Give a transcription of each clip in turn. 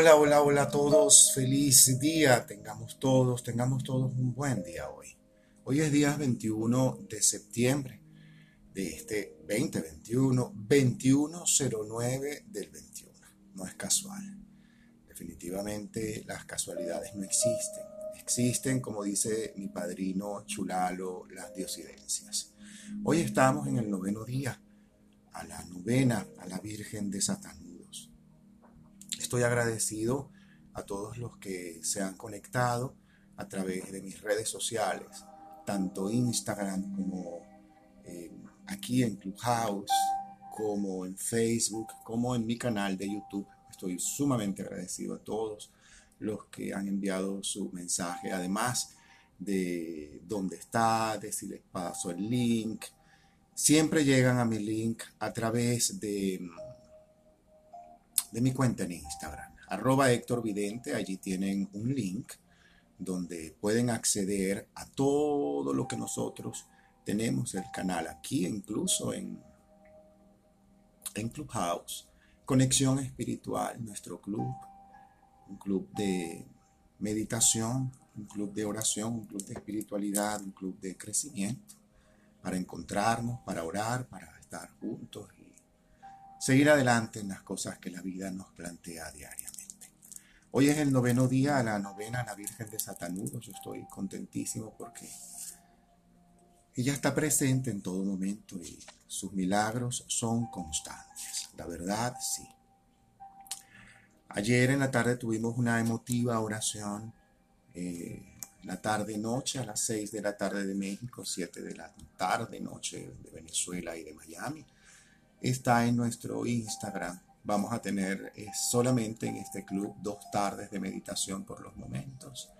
Hola, hola, hola a todos. Feliz día. Tengamos todos, tengamos todos un buen día hoy. Hoy es día 21 de septiembre de este 2021, 2109 del 21. No es casual. Definitivamente las casualidades no existen. Existen, como dice mi padrino Chulalo, las diosidencias. Hoy estamos en el noveno día, a la novena, a la Virgen de Satán Estoy agradecido a todos los que se han conectado a través de mis redes sociales, tanto Instagram como eh, aquí en Clubhouse, como en Facebook, como en mi canal de YouTube. Estoy sumamente agradecido a todos los que han enviado su mensaje, además de dónde está, de si les paso el link. Siempre llegan a mi link a través de de mi cuenta en Instagram, arroba Héctor Vidente. Allí tienen un link donde pueden acceder a todo lo que nosotros tenemos, el canal aquí, incluso en, en Clubhouse, Conexión Espiritual, nuestro club, un club de meditación, un club de oración, un club de espiritualidad, un club de crecimiento, para encontrarnos, para orar, para estar juntos seguir adelante en las cosas que la vida nos plantea diariamente. Hoy es el noveno día a la novena la Virgen de Satanudo. Yo estoy contentísimo porque ella está presente en todo momento y sus milagros son constantes. La verdad, sí. Ayer en la tarde tuvimos una emotiva oración. Eh, la tarde-noche a las 6 de la tarde de México, 7 de la tarde-noche de Venezuela y de Miami está en nuestro Instagram. Vamos a tener eh, solamente en este club dos tardes de meditación por los momentos,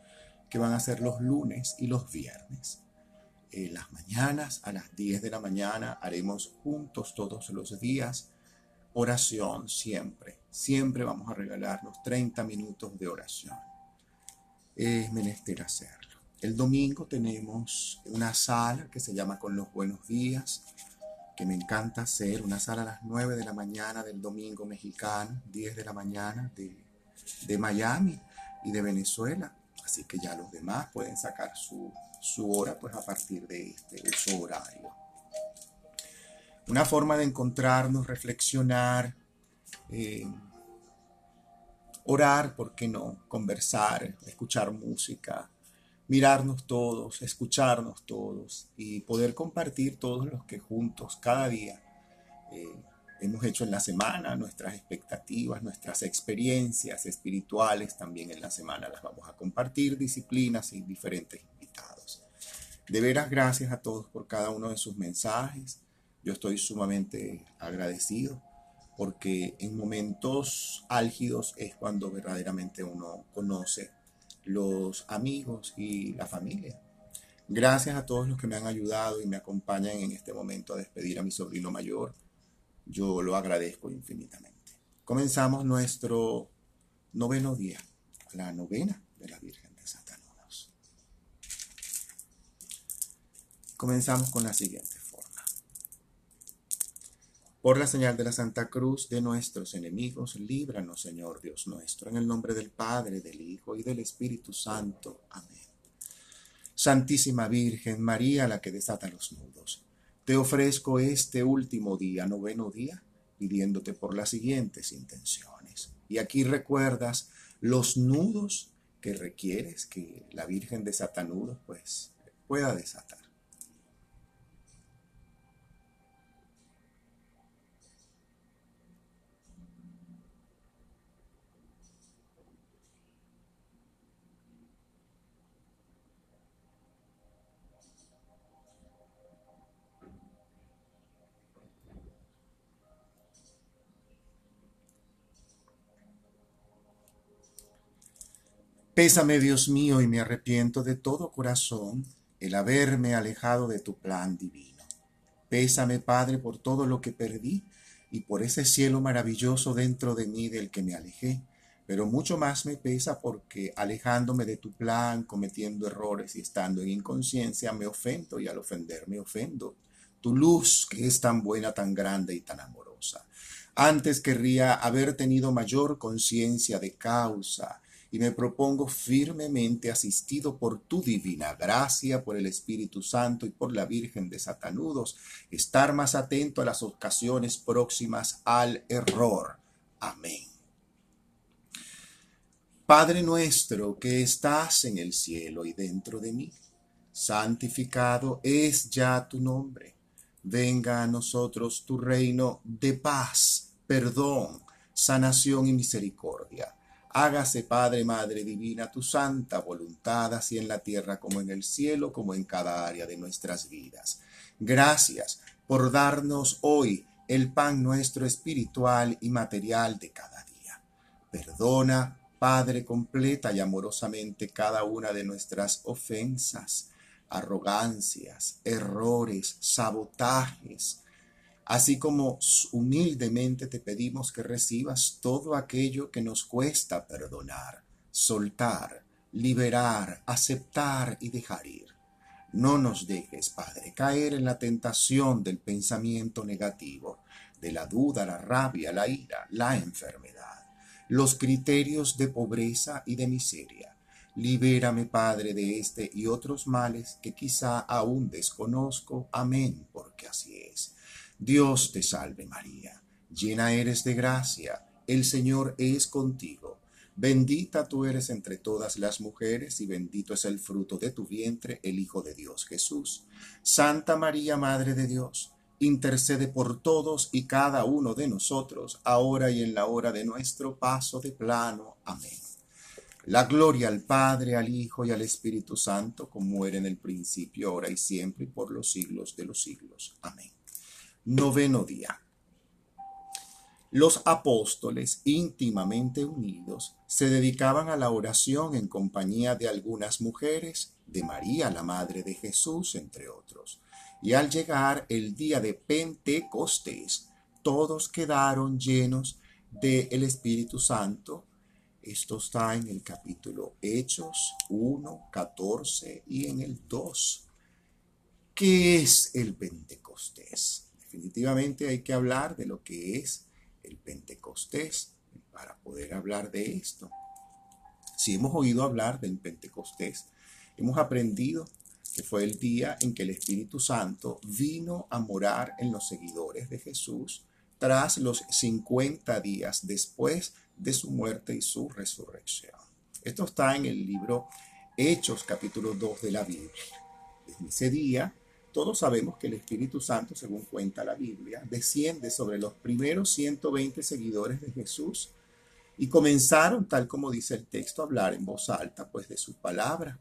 que van a ser los lunes y los viernes. Eh, las mañanas, a las 10 de la mañana, haremos juntos todos los días oración siempre. Siempre vamos a regalarnos 30 minutos de oración. Es menester hacerlo. El domingo tenemos una sala que se llama Con los Buenos Días que me encanta hacer, una sala a las 9 de la mañana del domingo mexicano, 10 de la mañana de, Miami y de Venezuela. Así que ya los demás pueden sacar su, hora pues a partir de este horario. Una forma de encontrarnos, reflexionar, eh, orar, ¿por qué no? Conversar, escuchar música, mirarnos todos, escucharnos todos y poder compartir todos los que juntos cada día eh, hemos hecho en la semana, nuestras expectativas, nuestras experiencias espirituales también en la semana las vamos a compartir, disciplinas y diferentes invitados. De veras, gracias a todos por cada uno de sus mensajes. Yo estoy sumamente agradecido porque en momentos álgidos es cuando verdaderamente uno conoce los amigos y la familia. Gracias a todos los que me han ayudado y me acompañan en este momento a despedir a mi sobrino mayor. Yo lo agradezco infinitamente. Comenzamos nuestro noveno día, la novena de la Virgen de Santa Comenzamos con la siguiente. Por la señal de la Santa Cruz de nuestros enemigos, líbranos, Señor Dios nuestro, en el nombre del Padre, del Hijo y del Espíritu Santo. Amén. Santísima Virgen María, la que desata los nudos, te ofrezco este último día, noveno día, pidiéndote por las siguientes intenciones. Y aquí recuerdas los nudos que requieres que la Virgen desatanudos pues pueda desatar. Pésame, Dios mío, y me arrepiento de todo corazón el haberme alejado de tu plan divino. Pésame, Padre, por todo lo que perdí y por ese cielo maravilloso dentro de mí del que me alejé. Pero mucho más me pesa porque alejándome de tu plan, cometiendo errores y estando en inconsciencia, me ofendo y al ofender me ofendo. Tu luz, que es tan buena, tan grande y tan amorosa. Antes querría haber tenido mayor conciencia de causa y me propongo firmemente, asistido por tu divina gracia, por el Espíritu Santo y por la Virgen de Satanudos, estar más atento a las ocasiones próximas al error. Amén. Padre nuestro que estás en el cielo y dentro de mí, santificado es ya tu nombre. Venga a nosotros tu reino de paz, perdón, sanación y misericordia Hágase, Padre, Madre Divina, tu santa voluntad, así en la tierra como en el cielo, como en cada área de nuestras vidas. Gracias por darnos hoy el pan nuestro espiritual y material de cada día. Perdona, Padre, completa y amorosamente cada una de nuestras ofensas, arrogancias, errores, sabotajes, así como humildemente te pedimos que recibas todo aquello que nos cuesta perdonar, soltar, liberar, aceptar y dejar ir. No nos dejes, Padre, caer en la tentación del pensamiento negativo, de la duda, la rabia, la ira, la enfermedad, los criterios de pobreza y de miseria. Libérame, Padre, de este y otros males que quizá aún desconozco. Amén, porque así es. Dios te salve María, llena eres de gracia, el Señor es contigo. Bendita tú eres entre todas las mujeres y bendito es el fruto de tu vientre, el Hijo de Dios Jesús. Santa María, Madre de Dios, intercede por todos y cada uno de nosotros, ahora y en la hora de nuestro paso de plano. Amén. La gloria al Padre, al Hijo y al Espíritu Santo, como era en el principio, ahora y siempre, y por los siglos de los siglos. Amén. Noveno día. Los apóstoles, íntimamente unidos, se dedicaban a la oración en compañía de algunas mujeres, de María, la Madre de Jesús, entre otros. Y al llegar el día de Pentecostés, todos quedaron llenos del Espíritu Santo. Esto está en el capítulo Hechos 1, 14 y en el 2. ¿Qué es el Pentecostés? Definitivamente hay que hablar de lo que es el Pentecostés para poder hablar de esto. Si hemos oído hablar del Pentecostés, hemos aprendido que fue el día en que el Espíritu Santo vino a morar en los seguidores de Jesús tras los 50 días después de su muerte y su resurrección. Esto está en el libro Hechos capítulo 2 de la Biblia. Desde ese día todos sabemos que el Espíritu Santo, según cuenta la Biblia, desciende sobre los primeros 120 seguidores de Jesús y comenzaron, tal como dice el texto, a hablar en voz alta, pues de su palabra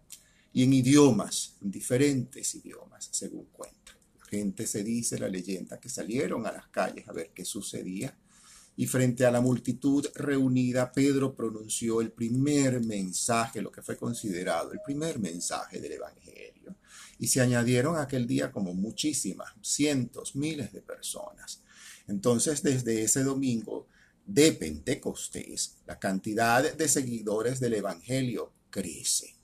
y en idiomas, en diferentes idiomas, según cuenta. La gente se dice, la leyenda, que salieron a las calles a ver qué sucedía y frente a la multitud reunida, Pedro pronunció el primer mensaje, lo que fue considerado el primer mensaje del Evangelio y se añadieron aquel día como muchísimas, cientos, miles de personas. Entonces, desde ese domingo de Pentecostés, la cantidad de seguidores del Evangelio crece.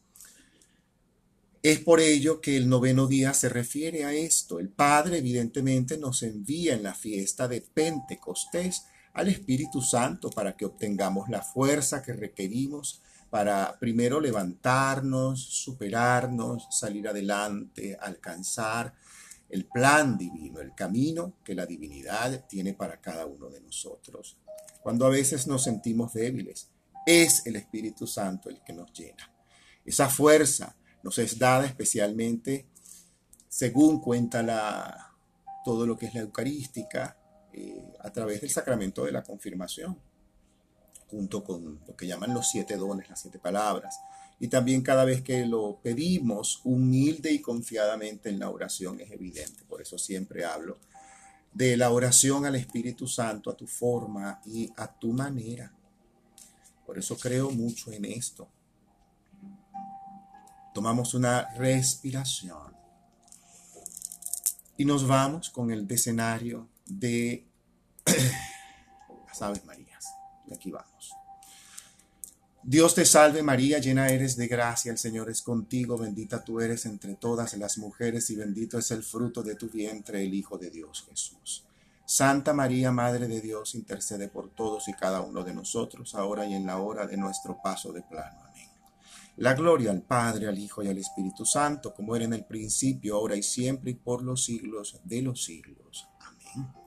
Es por ello que el noveno día se refiere a esto. El Padre evidentemente nos envía en la fiesta de Pentecostés al Espíritu Santo para que obtengamos la fuerza que requerimos para primero levantarnos, superarnos, salir adelante, alcanzar el plan divino, el camino que la divinidad tiene para cada uno de nosotros. Cuando a veces nos sentimos débiles, es el Espíritu Santo el que nos llena. Esa fuerza nos es dada especialmente según cuenta la, todo lo que es la Eucarística, eh, a través del sacramento de la confirmación junto con lo que llaman los siete dones, las siete palabras. Y también cada vez que lo pedimos humilde y confiadamente en la oración es evidente. Por eso siempre hablo de la oración al Espíritu Santo a tu forma y a tu manera. Por eso creo mucho en esto. Tomamos una respiración y nos vamos con el decenario de las Aves Marías. Aquí vamos. Dios te salve María, llena eres de gracia, el Señor es contigo, bendita tú eres entre todas las mujeres y bendito es el fruto de tu vientre, el Hijo de Dios Jesús. Santa María, Madre de Dios, intercede por todos y cada uno de nosotros, ahora y en la hora de nuestro paso de plano. Amén. La gloria al Padre, al Hijo y al Espíritu Santo, como era en el principio, ahora y siempre, y por los siglos de los siglos. Amén.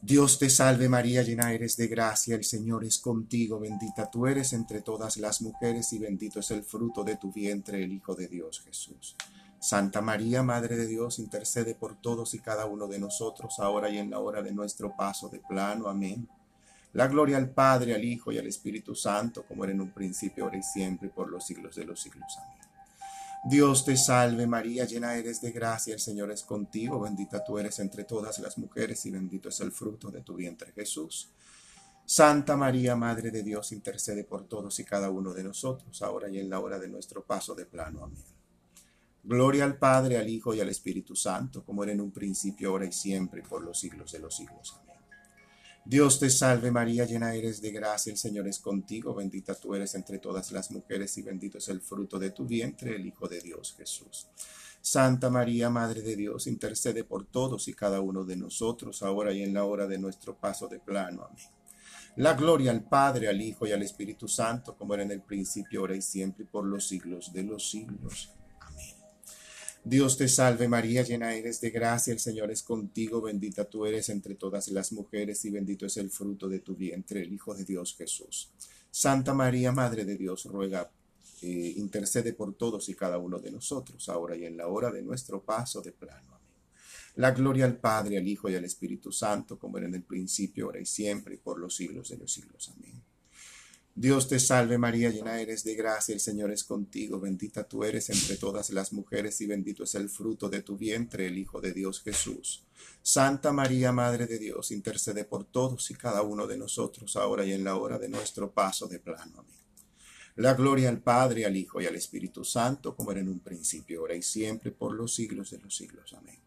Dios te salve María, llena eres de gracia, el Señor es contigo, bendita tú eres entre todas las mujeres, y bendito es el fruto de tu vientre, el Hijo de Dios Jesús. Santa María, Madre de Dios, intercede por todos y cada uno de nosotros, ahora y en la hora de nuestro paso de plano. Amén. La gloria al Padre, al Hijo y al Espíritu Santo, como era en un principio, ahora y siempre, por los siglos de los siglos. Amén. Dios te salve María, llena eres de gracia, el Señor es contigo, bendita tú eres entre todas las mujeres y bendito es el fruto de tu vientre Jesús. Santa María, Madre de Dios, intercede por todos y cada uno de nosotros, ahora y en la hora de nuestro paso de plano. Amén. Gloria al Padre, al Hijo y al Espíritu Santo, como era en un principio, ahora y siempre, por los siglos de los siglos. Amén. Dios te salve María, llena eres de gracia, el Señor es contigo, bendita tú eres entre todas las mujeres y bendito es el fruto de tu vientre, el Hijo de Dios Jesús. Santa María, Madre de Dios, intercede por todos y cada uno de nosotros, ahora y en la hora de nuestro paso de plano. Amén. La gloria al Padre, al Hijo y al Espíritu Santo, como era en el principio, ahora y siempre, por los siglos de los siglos. Dios te salve María, llena eres de gracia, el Señor es contigo, bendita tú eres entre todas las mujeres y bendito es el fruto de tu vientre, el Hijo de Dios Jesús. Santa María, Madre de Dios, ruega, eh, intercede por todos y cada uno de nosotros, ahora y en la hora de nuestro paso de plano. Amén. La gloria al Padre, al Hijo y al Espíritu Santo, como era en el principio, ahora y siempre, y por los siglos de los siglos. Amén. Dios te salve María, llena eres de gracia, el Señor es contigo, bendita tú eres entre todas las mujeres y bendito es el fruto de tu vientre, el Hijo de Dios Jesús. Santa María, Madre de Dios, intercede por todos y cada uno de nosotros, ahora y en la hora de nuestro paso de plano. Amén. La gloria al Padre, al Hijo y al Espíritu Santo, como era en un principio, ahora y siempre, por los siglos de los siglos. Amén.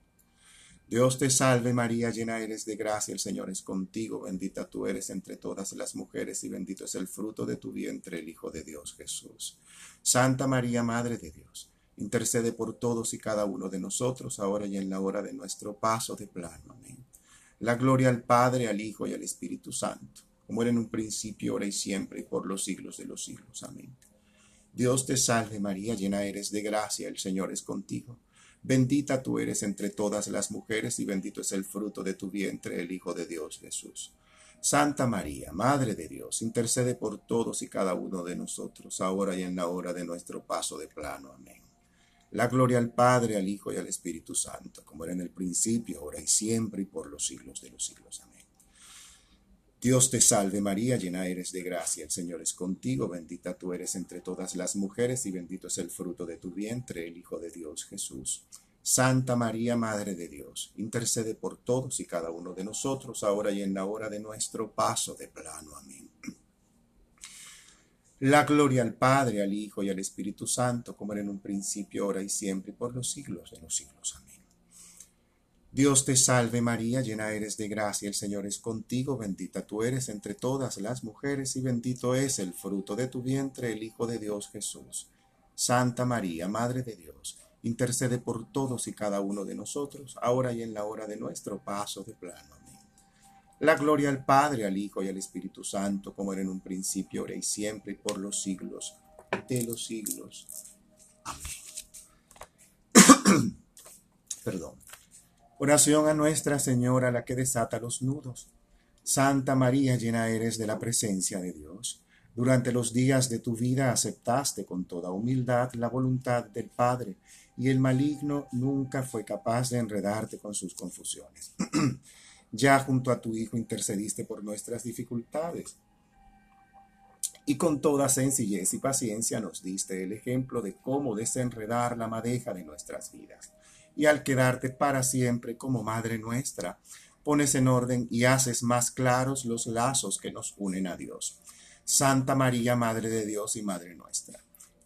Dios te salve María, llena eres de gracia, el Señor es contigo, bendita tú eres entre todas las mujeres y bendito es el fruto de tu vientre, el Hijo de Dios Jesús. Santa María, Madre de Dios, intercede por todos y cada uno de nosotros, ahora y en la hora de nuestro paso de plano. Amén. La gloria al Padre, al Hijo y al Espíritu Santo, como era en un principio, ahora y siempre, y por los siglos de los siglos. Amén. Dios te salve María, llena eres de gracia, el Señor es contigo. Bendita tú eres entre todas las mujeres y bendito es el fruto de tu vientre, el Hijo de Dios Jesús. Santa María, Madre de Dios, intercede por todos y cada uno de nosotros, ahora y en la hora de nuestro paso de plano. Amén. La gloria al Padre, al Hijo y al Espíritu Santo, como era en el principio, ahora y siempre, y por los siglos de los siglos. Amén. Dios te salve María, llena eres de gracia, el Señor es contigo, bendita tú eres entre todas las mujeres y bendito es el fruto de tu vientre, el Hijo de Dios Jesús. Santa María, Madre de Dios, intercede por todos y cada uno de nosotros, ahora y en la hora de nuestro paso de plano. Amén. La gloria al Padre, al Hijo y al Espíritu Santo, como era en un principio, ahora y siempre, por los siglos de los siglos. Amén. Dios te salve María, llena eres de gracia, el Señor es contigo, bendita tú eres entre todas las mujeres y bendito es el fruto de tu vientre, el Hijo de Dios Jesús. Santa María, Madre de Dios, intercede por todos y cada uno de nosotros, ahora y en la hora de nuestro paso de plano. Amén. La gloria al Padre, al Hijo y al Espíritu Santo, como era en un principio, ahora y siempre, y por los siglos de los siglos. Amén. Perdón. Oración a Nuestra Señora, la que desata los nudos. Santa María, llena eres de la presencia de Dios. Durante los días de tu vida aceptaste con toda humildad la voluntad del Padre, y el maligno nunca fue capaz de enredarte con sus confusiones. ya junto a tu Hijo intercediste por nuestras dificultades. Y con toda sencillez y paciencia nos diste el ejemplo de cómo desenredar la madeja de nuestras vidas y al quedarte para siempre como Madre nuestra, pones en orden y haces más claros los lazos que nos unen a Dios. Santa María, Madre de Dios y Madre nuestra,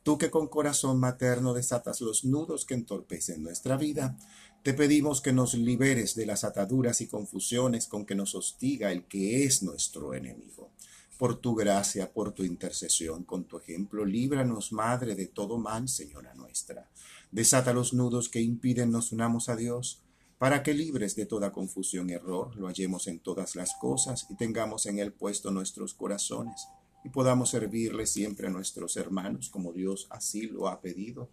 tú que con corazón materno desatas los nudos que entorpecen nuestra vida, te pedimos que nos liberes de las ataduras y confusiones con que nos hostiga el que es nuestro enemigo. Por tu gracia, por tu intercesión, con tu ejemplo, líbranos, Madre, de todo mal, Señora nuestra. Desata los nudos que impiden nos unamos a Dios, para que libres de toda confusión y error lo hallemos en todas las cosas y tengamos en él puesto nuestros corazones y podamos servirle siempre a nuestros hermanos como Dios así lo ha pedido.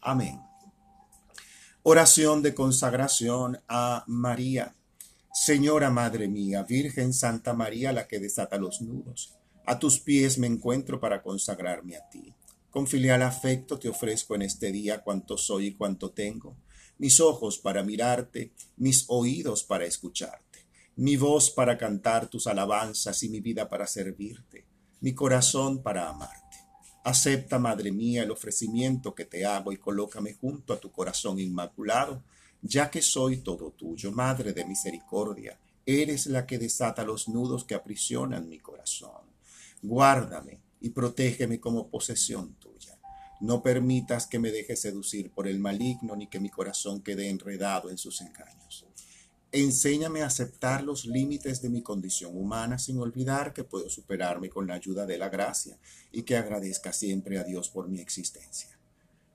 Amén. Oración de consagración a María. Señora Madre mía, Virgen Santa María, la que desata los nudos, a tus pies me encuentro para consagrarme a ti. Con filial afecto te ofrezco en este día cuanto soy y cuanto tengo mis ojos para mirarte, mis oídos para escucharte, mi voz para cantar tus alabanzas y mi vida para servirte, mi corazón para amarte. Acepta, Madre mía, el ofrecimiento que te hago y colócame junto a tu corazón inmaculado, ya que soy todo tuyo, Madre de misericordia, eres la que desata los nudos que aprisionan mi corazón. Guárdame y protégeme como posesión tuya no permitas que me deje seducir por el maligno ni que mi corazón quede enredado en sus engaños. Enséñame a aceptar los límites de mi condición humana sin olvidar que puedo superarme con la ayuda de la gracia y que agradezca siempre a Dios por mi existencia.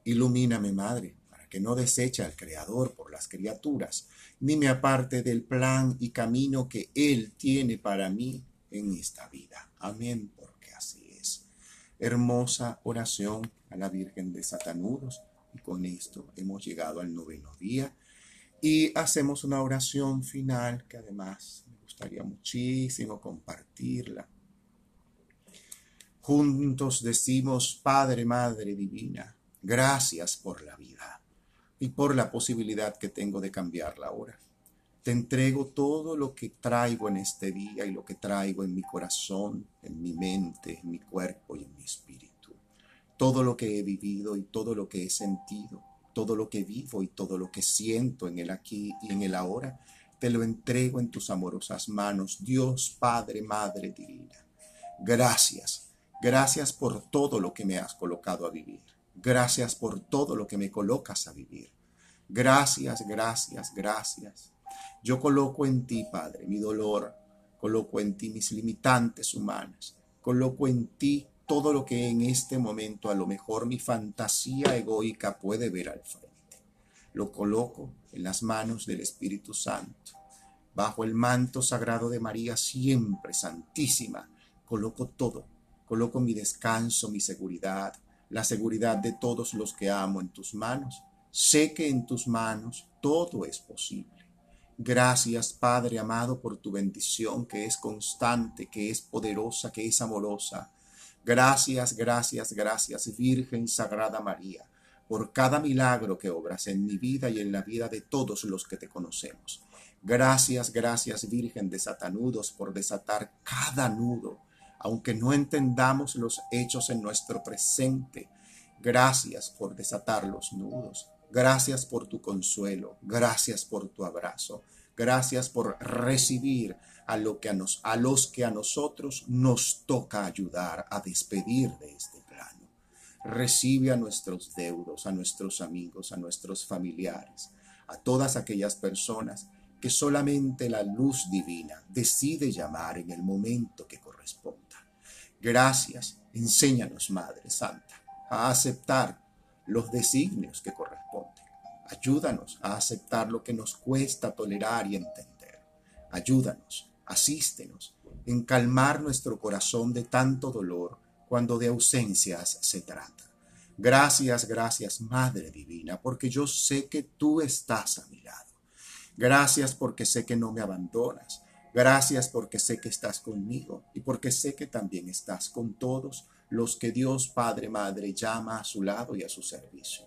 Ilumíname, Madre, que no deseche al Creador por las criaturas, ni me aparte del plan y camino que Él tiene para mí en esta vida. Amén, porque así es. Hermosa oración a la Virgen de Satanudos. Y con esto hemos llegado al noveno día. Y hacemos una oración final que además me gustaría muchísimo compartirla. Juntos decimos, Padre, Madre Divina, gracias por la vida y por la posibilidad que tengo de cambiarla ahora. Te entrego todo lo que traigo en este día y lo que traigo en mi corazón, en mi mente, en mi cuerpo y en mi espíritu todo lo que he vivido y todo lo que he sentido, todo lo que vivo y todo lo que siento en el aquí y en el ahora, te lo entrego en tus amorosas manos, Dios Padre, Madre Divina. Gracias, gracias por todo lo que me has colocado a vivir. Gracias por todo lo que me colocas a vivir. Gracias, gracias, gracias. Yo coloco en ti, Padre, mi dolor, coloco en ti mis limitantes humanas, coloco en ti todo lo que en este momento a lo mejor mi fantasía egoica puede ver al frente. Lo coloco en las manos del Espíritu Santo. Bajo el manto sagrado de María, siempre santísima, coloco todo. Coloco mi descanso, mi seguridad, la seguridad de todos los que amo en tus manos. Sé que en tus manos todo es posible. Gracias, Padre amado, por tu bendición que es constante, que es poderosa, que es amorosa Gracias, gracias, gracias, Virgen Sagrada María, por cada milagro que obras en mi vida y en la vida de todos los que te conocemos. Gracias, gracias, Virgen de Satanudos, por desatar cada nudo, aunque no entendamos los hechos en nuestro presente. Gracias por desatar los nudos. Gracias por tu consuelo. Gracias por tu abrazo. Gracias por recibir a, lo que a, nos, a los que a nosotros nos toca ayudar a despedir de este plano. Recibe a nuestros deudos, a nuestros amigos, a nuestros familiares, a todas aquellas personas que solamente la luz divina decide llamar en el momento que corresponda. Gracias, enséñanos, Madre Santa, a aceptar los designios que corresponden. Ayúdanos a aceptar lo que nos cuesta tolerar y entender. Ayúdanos asístenos en calmar nuestro corazón de tanto dolor cuando de ausencias se trata. Gracias, gracias, Madre Divina, porque yo sé que tú estás a mi lado. Gracias porque sé que no me abandonas. Gracias porque sé que estás conmigo y porque sé que también estás con todos los que Dios Padre Madre llama a su lado y a su servicio.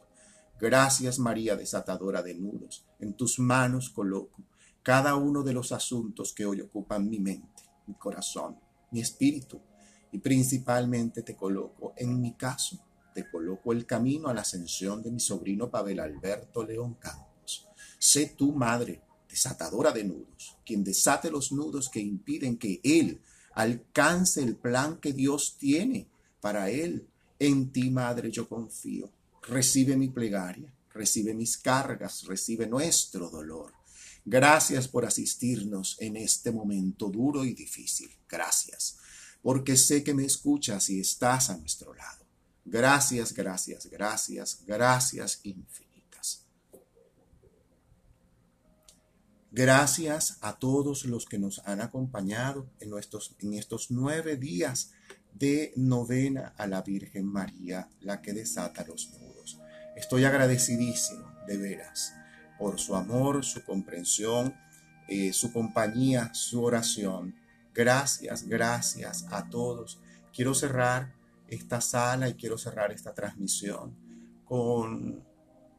Gracias María desatadora de nudos. En tus manos coloco cada uno de los asuntos que hoy ocupan mi mente, mi corazón, mi espíritu. Y principalmente te coloco, en mi caso, te coloco el camino a la ascensión de mi sobrino Pavel Alberto León Campos. Sé tu madre, desatadora de nudos, quien desate los nudos que impiden que él alcance el plan que Dios tiene para él. En ti, madre, yo confío. Recibe mi plegaria, recibe mis cargas, recibe nuestro dolor. Gracias por asistirnos en este momento duro y difícil. Gracias, porque sé que me escuchas y estás a nuestro lado. Gracias, gracias, gracias, gracias infinitas. Gracias a todos los que nos han acompañado en, estos nueve días de novena a la Virgen María, la que desata los nudos. Estoy agradecidísimo, de veras, por su amor, su comprensión, eh, su compañía, su oración. Gracias, gracias a todos. Quiero cerrar esta sala y quiero cerrar esta transmisión con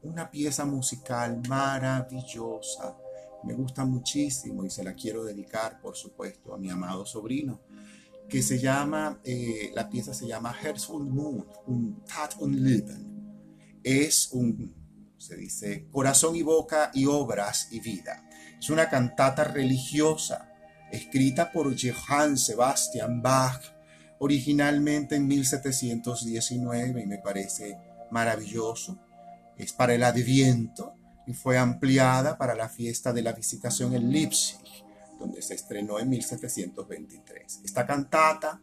una pieza musical maravillosa. Me gusta muchísimo y se la quiero dedicar, por supuesto, a mi amado sobrino, que se llama, eh, la pieza se llama Herz und Mund, un Tat und Leben. Es un, se dice, corazón y boca y obras y vida. Es una cantata religiosa escrita por Johann Sebastian Bach, originalmente en 1719 y me parece maravilloso. Es para el Adviento y fue ampliada para la fiesta de la visitación en Leipzig, donde se estrenó en 1723. Esta cantata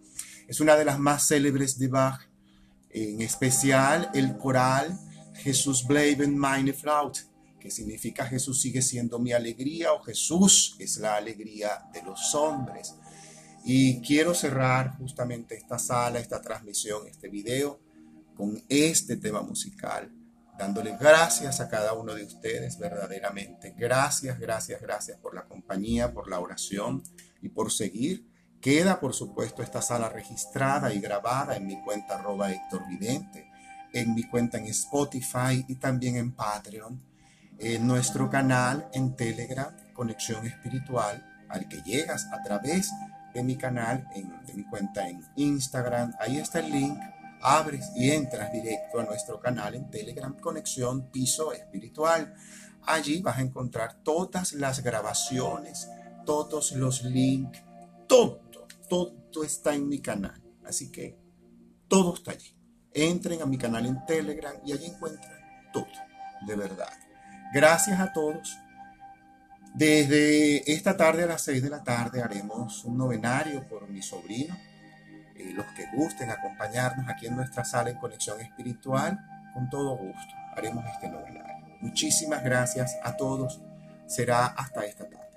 es una de las más célebres de Bach, en especial el coral Jesús bleiben meine Flaut, que significa Jesús sigue siendo mi alegría o Jesús es la alegría de los hombres. Y quiero cerrar justamente esta sala, esta transmisión, este video con este tema musical dándole gracias a cada uno de ustedes verdaderamente. Gracias, gracias, gracias por la compañía, por la oración y por seguir. Queda, por supuesto, esta sala registrada y grabada en mi cuenta arroba Héctor Vidente, en mi cuenta en Spotify y también en Patreon, en nuestro canal en Telegram, Conexión Espiritual, al que llegas a través de mi canal, en, de mi cuenta en Instagram. Ahí está el link abres y entras directo a nuestro canal en Telegram Conexión Piso Espiritual. Allí vas a encontrar todas las grabaciones, todos los links, todo, todo está en mi canal. Así que todo está allí. Entren a mi canal en Telegram y allí encuentran todo, de verdad. Gracias a todos. Desde esta tarde a las 6 de la tarde haremos un novenario por mi sobrino, eh, los que gusten acompañarnos aquí en nuestra sala en conexión espiritual, con todo gusto haremos este novenario. Muchísimas gracias a todos. Será hasta esta tarde.